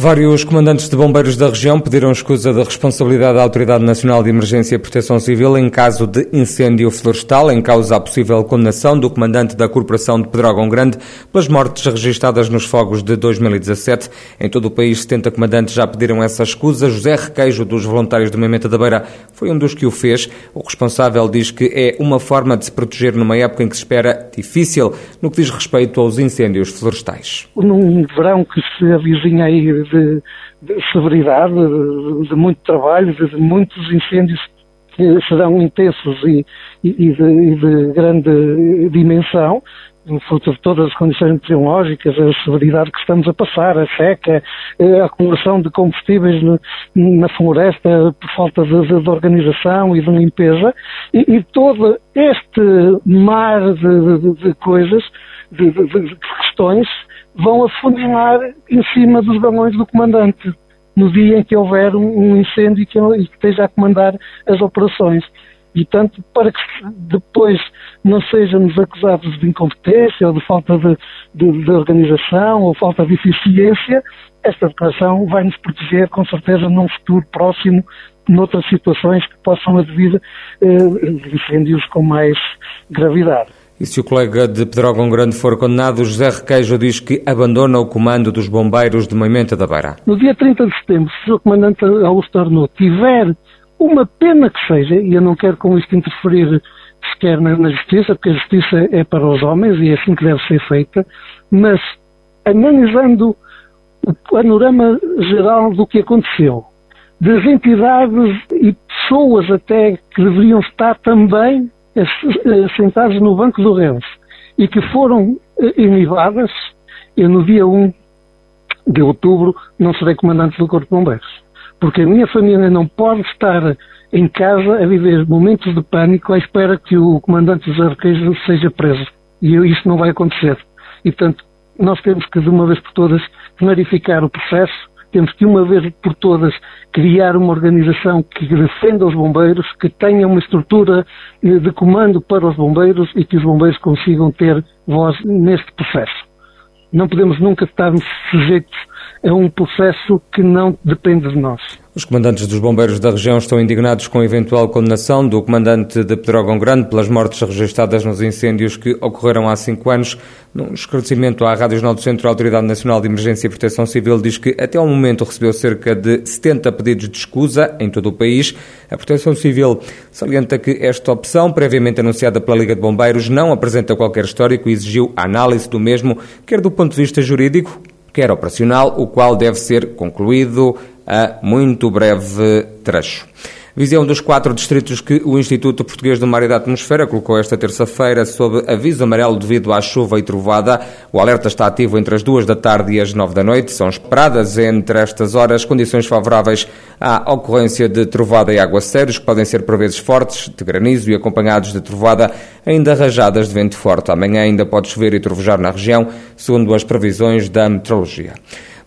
Vários comandantes de bombeiros da região pediram escusa da responsabilidade da Autoridade Nacional de Emergência e Proteção Civil em caso de incêndio florestal, em causa a possível condenação do comandante da Corporação de Pedrógão Grande pelas mortes registadas nos fogos de 2017. Em todo o país, 70 comandantes já pediram essa escusa. José Requeijo, dos voluntários do Mementa da Beira, foi um dos que o fez. O responsável diz que é uma forma de se proteger numa época em que se espera difícil no que diz respeito aos incêndios florestais. Num verão que se avizinha aí de, de severidade, de, de, muito trabalho, de, de, muitos incêndios que serão intensos e, e, de, e de, grande dimensão, fruto de todas as condições meteorológicas, a severidade que estamos a passar, a seca, a acumulação de combustíveis na floresta por falta de, de, organização e de limpeza, e todo este mar de, coisas, de, questões, vão afunilar em cima dos balões do comandante no dia em que houver um, incêndio e que ele esteja a comandar as operações. E, tanto, para que depois não sejamos acusados de incompetência ou de falta de, de, de organização ou falta de eficiência, esta declaração vai nos proteger, com certeza, num futuro próximo, noutras situações que possam advir eh, incêndios com mais gravidade. E se o colega de Pedrógão Grande for condenado, José Requeijo diz que abandona o comando dos bombeiros de Moimenta da Beira. No dia 30 de setembro, se o comandante Augusto Arnaud tiver uma pena que seja, e eu não quero com isto interferir sequer na, na justiça, porque a justiça é para os homens e é assim que deve ser feita, mas analisando o panorama geral do que aconteceu, das entidades e pessoas até que deveriam estar também sentados no banco do Renfe e que foram inivadas, eu no dia 1 de outubro não serei comandante do Corpo de Bombeiros. Porque a minha família não pode estar em casa a viver momentos de pânico à espera que o comandante José Requeijo seja preso. E isso não vai acontecer. E, portanto, nós temos que, de uma vez por todas, clarificar o processo temos que, uma vez por todas, criar uma organização que defenda os bombeiros, que tenha uma estrutura eh, de comando para os bombeiros e que os bombeiros consigam ter voz neste processo. Não podemos nunca estar sujeitos a um processo que não depende de nós. Os comandantes dos bombeiros da região estão indignados com a eventual condenação do comandante de Pedrógão Grande pelas mortes registradas nos incêndios que ocorreram há cinco anos. Num esclarecimento à Rádio Jornal do Centro, a Autoridade Nacional de Emergência e Proteção Civil diz que até ao momento recebeu cerca de 70 pedidos de escusa em todo o país. A Proteção Civil salienta que esta opção, previamente anunciada pela Liga de Bombeiros, não apresenta qualquer histórico e exigiu a análise do mesmo, quer do ponto de vista jurídico, quer operacional, o qual deve ser concluído a muito breve trecho. Viseu é um dos quatro distritos que o Instituto Português do Mar e da Atmosfera colocou esta terça-feira sob aviso amarelo devido à chuva e trovada. O alerta está ativo entre as duas da tarde e as nove da noite. São esperadas entre estas horas condições favoráveis à ocorrência de trovada e aguaceiros, que podem ser por vezes fortes, de granizo e acompanhados de trovada, ainda rajadas de vento forte. Amanhã ainda pode chover e trovejar na região, segundo as previsões da meteorologia.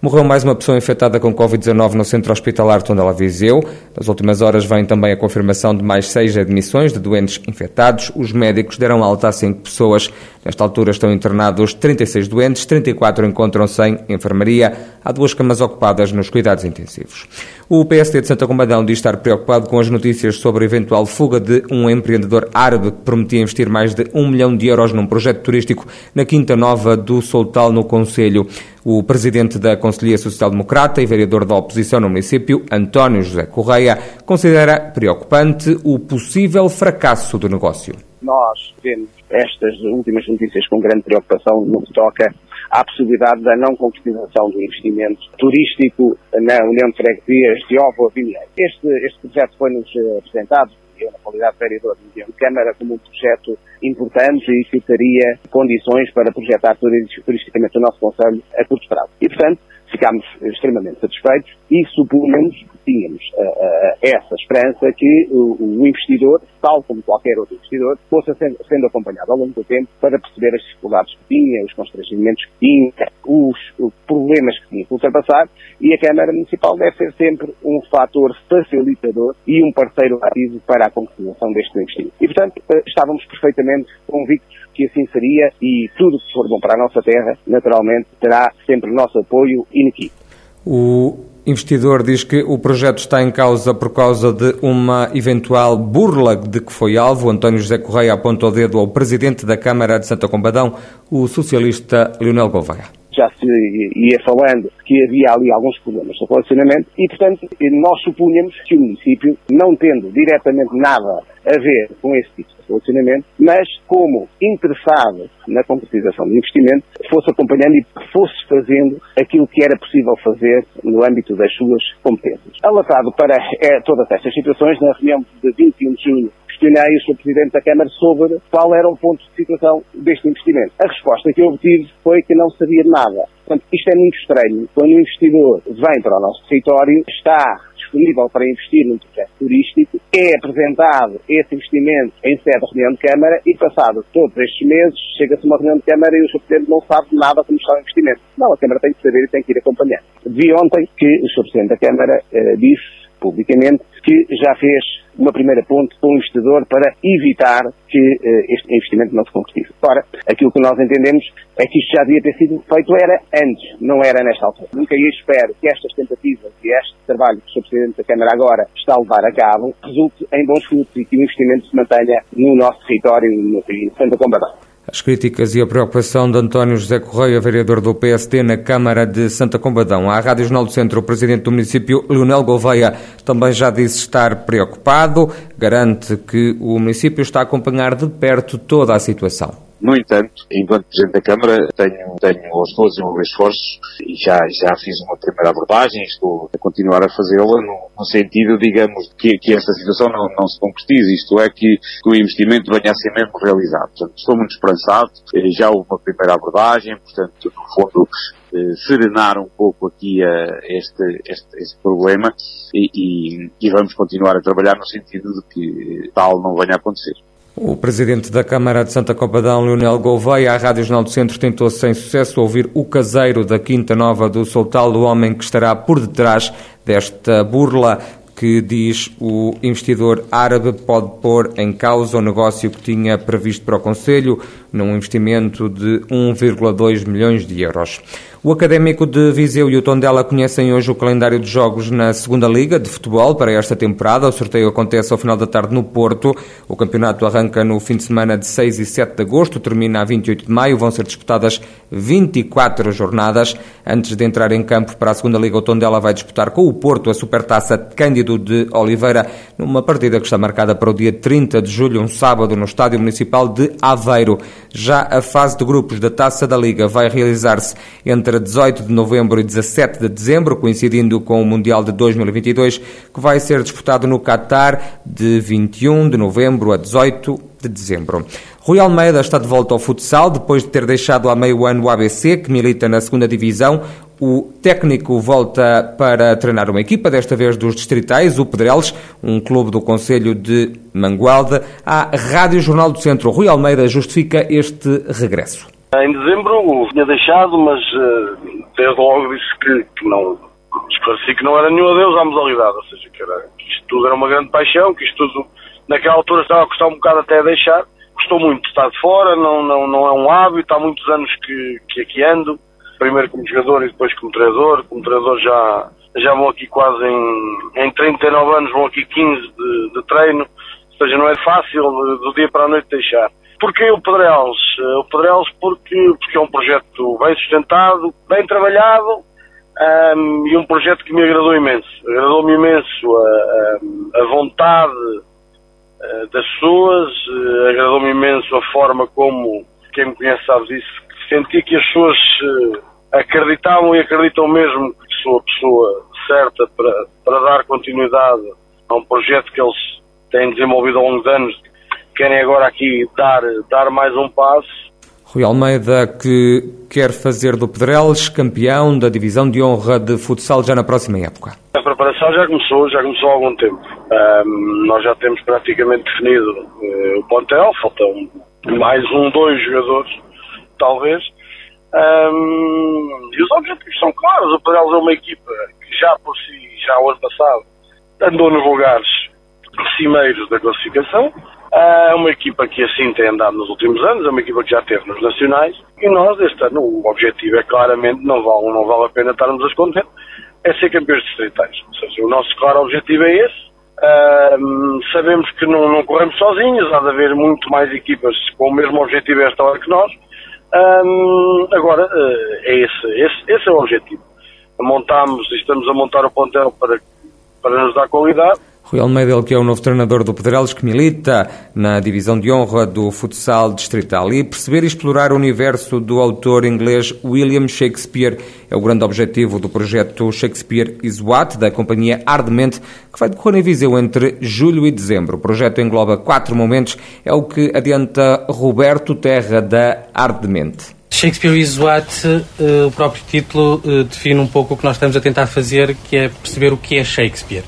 Morreu mais uma pessoa infectada com Covid-19 no centro hospitalar Tondela Viseu. Nas últimas horas vem também a confirmação de mais seis admissões de doentes infectados. Os médicos deram alta a cinco pessoas. Nesta altura estão internados 36 doentes, 34 encontram-se em enfermaria. Há duas camas ocupadas nos cuidados intensivos. O PSD de Santa Combadão diz estar preocupado com as notícias sobre a eventual fuga de um empreendedor árabe que prometia investir mais de um milhão de euros num projeto turístico na Quinta Nova do Soltal, no Conselho. O presidente da Conselhia Social Democrata e vereador da oposição no município, António José Correia, considera preocupante o possível fracasso do negócio. Nós vemos estas últimas notícias com grande preocupação no que toca à possibilidade da não concretização do investimento turístico na União de Freguesias de Ovo Vinheiro. Este, este projeto foi-nos eh, apresentado eu, na qualidade de vereador de Câmara, como um projeto importante e que teria condições para projetar turisticamente o nosso Conselho a curto prazo. E, portanto, ficámos extremamente satisfeitos e supomos que tínhamos uh, uh, essa esperança que o, o, investidor, tal como qualquer outro investidor, fosse sendo, sendo, acompanhado ao longo do tempo para perceber as dificuldades que tinha, os constrangimentos que tinha, os, os problemas que tinha que ultrapassar e a Câmara Municipal deve ser sempre um fator facilitador e um parceiro ativo para a concretização deste investimento. E, portanto, estávamos perfeitamente convictos que assim seria e tudo que for bom para a nossa terra, naturalmente, terá sempre nosso apoio inequívoco. O investidor diz que o projeto está em causa por causa de uma eventual burla de que foi alvo. António José Correia apontou o dedo ao presidente da Câmara de Santa Combadão, o socialista Leonel Gouveia já se ia falando que havia ali alguns problemas de relacionamento e, portanto, nós supunhamos que o município, não tendo diretamente nada a ver com esse tipo de relacionamento, mas como interessado na concretização do investimento, fosse acompanhando e fosse fazendo aquilo que era possível fazer no âmbito das suas competências. Alatado para é, todas estas situações, na reunião de 21 de junho questionei o Sr. Presidente da Câmara sobre qual era o ponto de situação deste investimento. A resposta que eu obtive foi que não sabia nada. Portanto, isto é muito estranho. Quando o investidor vem para o nosso território, está disponível para investir num projeto turístico, é apresentado esse investimento em sede de reunião de Câmara e, passado todos estes meses, chega-se uma reunião de Câmara e o Sr. Presidente não sabe nada como está o investimento. Não, a Câmara tem que saber e tem que ir acompanhando. Vi ontem que o Sr. Presidente da Câmara eh, disse publicamente, que já fez uma primeira ponte com o investidor para evitar que uh, este investimento não se concretize. Ora, aquilo que nós entendemos é que isto já devia ter sido feito era antes, não era nesta altura. Nunca eu espero que estas tentativas e este trabalho que o Sr. Presidente da Câmara agora está a levar a cabo resulte em bons frutos e que o investimento se mantenha no nosso território, no, em Santa Combadão. As críticas e a preocupação de António José Correia, vereador do PSD na Câmara de Santa Combadão. À Rádio Jornal do Centro, o presidente do município, Leonel Gouveia, também já disse estar preocupado. Garante que o município está a acompanhar de perto toda a situação. No entanto, enquanto Presidente da Câmara, tenho, tenho aos todos meus esforços e já, já fiz uma primeira abordagem estou a continuar a fazê-la no, no, sentido, digamos, que, que esta situação não, não se concretize, isto é, que, que, o investimento venha a ser mesmo realizado. Portanto, estou muito esperançado, eh, já houve uma primeira abordagem, portanto, no fundo, eh, serenar um pouco aqui uh, este, este, este, problema e, e, e vamos continuar a trabalhar no sentido de que tal não venha a acontecer. O presidente da Câmara de Santa Copadão, Leonel Gouveia, à Rádio Jornal do Centro, tentou sem sucesso ouvir o caseiro da Quinta Nova do Soltal, do homem que estará por detrás desta burla que diz o investidor árabe pode pôr em causa o negócio que tinha previsto para o Conselho, num investimento de 1,2 milhões de euros. O Académico de Viseu e o Tondela conhecem hoje o calendário de jogos na Segunda Liga de Futebol para esta temporada. O sorteio acontece ao final da tarde no Porto. O campeonato arranca no fim de semana de 6 e 7 de agosto, termina a 28 de maio. Vão ser disputadas 24 jornadas. Antes de entrar em campo para a Segunda Liga, o Tondela vai disputar com o Porto a Supertaça Cândido de Oliveira, numa partida que está marcada para o dia 30 de julho, um sábado, no Estádio Municipal de Aveiro. Já a fase de grupos da Taça da Liga vai realizar-se entre entre 18 de novembro e 17 de dezembro, coincidindo com o Mundial de 2022, que vai ser disputado no Qatar de 21 de novembro a 18 de dezembro. Rui Almeida está de volta ao futsal depois de ter deixado há meio ano o ABC, que milita na segunda divisão. O técnico volta para treinar uma equipa, desta vez dos distritais, o Pedreles, um clube do Conselho de Mangualde. A Rádio Jornal do Centro, Rui Almeida, justifica este regresso. Em dezembro tinha deixado, mas uh, desde logo disse que, que não. Esclareci que não era nenhum adeus à modalidade, ou seja, que, era, que isto tudo era uma grande paixão, que isto tudo naquela altura estava a custar um bocado até deixar. Custou muito estar de fora, não, não, não é um hábito, há muitos anos que, que aqui ando, primeiro como jogador e depois como treinador. Como treinador já, já vão aqui quase em, em 39 anos, vão aqui 15 de, de treino, ou seja, não é fácil do dia para a noite deixar. Porquê o Pedrelos? Eh, o Pedrelos porque, porque é um projeto bem sustentado, bem trabalhado um, ehm, e um projeto que me agradou imenso. Agradou-me imenso a, a, a vontade uh, das pessoas, uh, agradou-me imenso a forma como, quem me conhece sabe disso, senti que as pessoas acreditavam e acreditam mesmo que sou a pessoa certa para, para dar continuidade a um projeto que eles têm desenvolvido ao longo de anos querem agora aqui dar, dar mais um passo Rui Almeida, que quer fazer do Pedreles campeão da divisão de honra de futsal já na próxima época. A preparação já começou, já começou há algum tempo. Um, nós já temos praticamente definido uh, o plantel, faltam mais um, dois jogadores, talvez. Um, e os objetivos são claros. O Pedreles é uma equipa que já por si, já o ano passado, andou nos lugares cimeiros da classificação é uma equipa que assim tem andado nos últimos anos, é uma equipa que já teve nos nacionais e nós este ano o objetivo é claramente, não vale, não vale a pena estarmos a esconder, é ser campeões distritais. Ou seja, o nosso claro objetivo é esse. Uh, sabemos que não, não, corremos sozinhos, há de haver muito mais equipas com o mesmo objetivo a esta hora que nós. Uh, agora, uh, é esse, esse, esse é o objetivo. Montamos e estamos a montar o pontel para, para nos dar qualidade Rui Almeida, que é o novo treinador do Pedrelos, que milita na divisão de honra do futsal distrital. E perceber e explorar o universo do autor inglês William Shakespeare é o grande objetivo do projeto Shakespeare is What, da companhia Ardemente, que vai decorrer em Viseu entre julho e dezembro. O projeto engloba quatro momentos, é o que adianta Roberto Terra, da Ardemente. Shakespeare is What, uh, o próprio título uh, define um pouco o que nós estamos a tentar fazer, que é perceber o que é Shakespeare.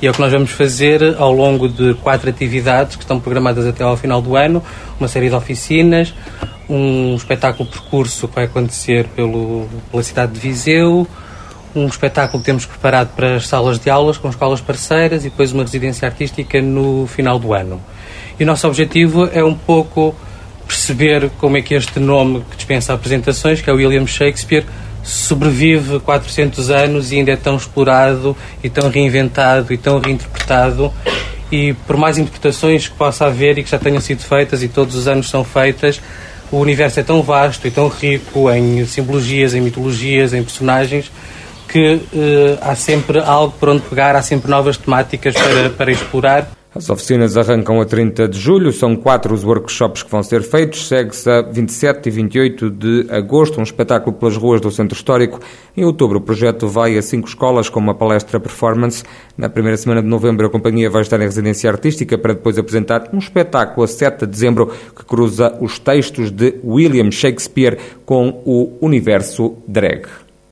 E é o que nós vamos fazer ao longo de quatro atividades que estão programadas até ao final do ano, uma série de oficinas, um espetáculo percurso que vai acontecer pelo, pela cidade de Viseu, um espetáculo que temos preparado para as salas de aulas com escolas parceiras e depois uma residência artística no final do ano. E o nosso objetivo é um pouco perceber como é que este nome que dispensa apresentações, que é William Shakespeare, sobrevive 400 anos e ainda é tão explorado e tão reinventado e tão reinterpretado. E por mais interpretações que possa haver e que já tenham sido feitas e todos os anos são feitas, o universo é tão vasto e tão rico em simbologias, em mitologias, em personagens que uh, há sempre algo por onde pegar, há sempre novas temáticas para, para explorar as oficinas arrancam a 30 de julho, são quatro os workshops que vão ser feitos. Segue-se a 27 e 28 de agosto, um espetáculo pelas ruas do Centro Histórico. Em outubro, o projeto vai a cinco escolas com uma palestra performance. Na primeira semana de novembro, a companhia vai estar em residência artística para depois apresentar um espetáculo a 7 de dezembro que cruza os textos de William Shakespeare com o universo drag.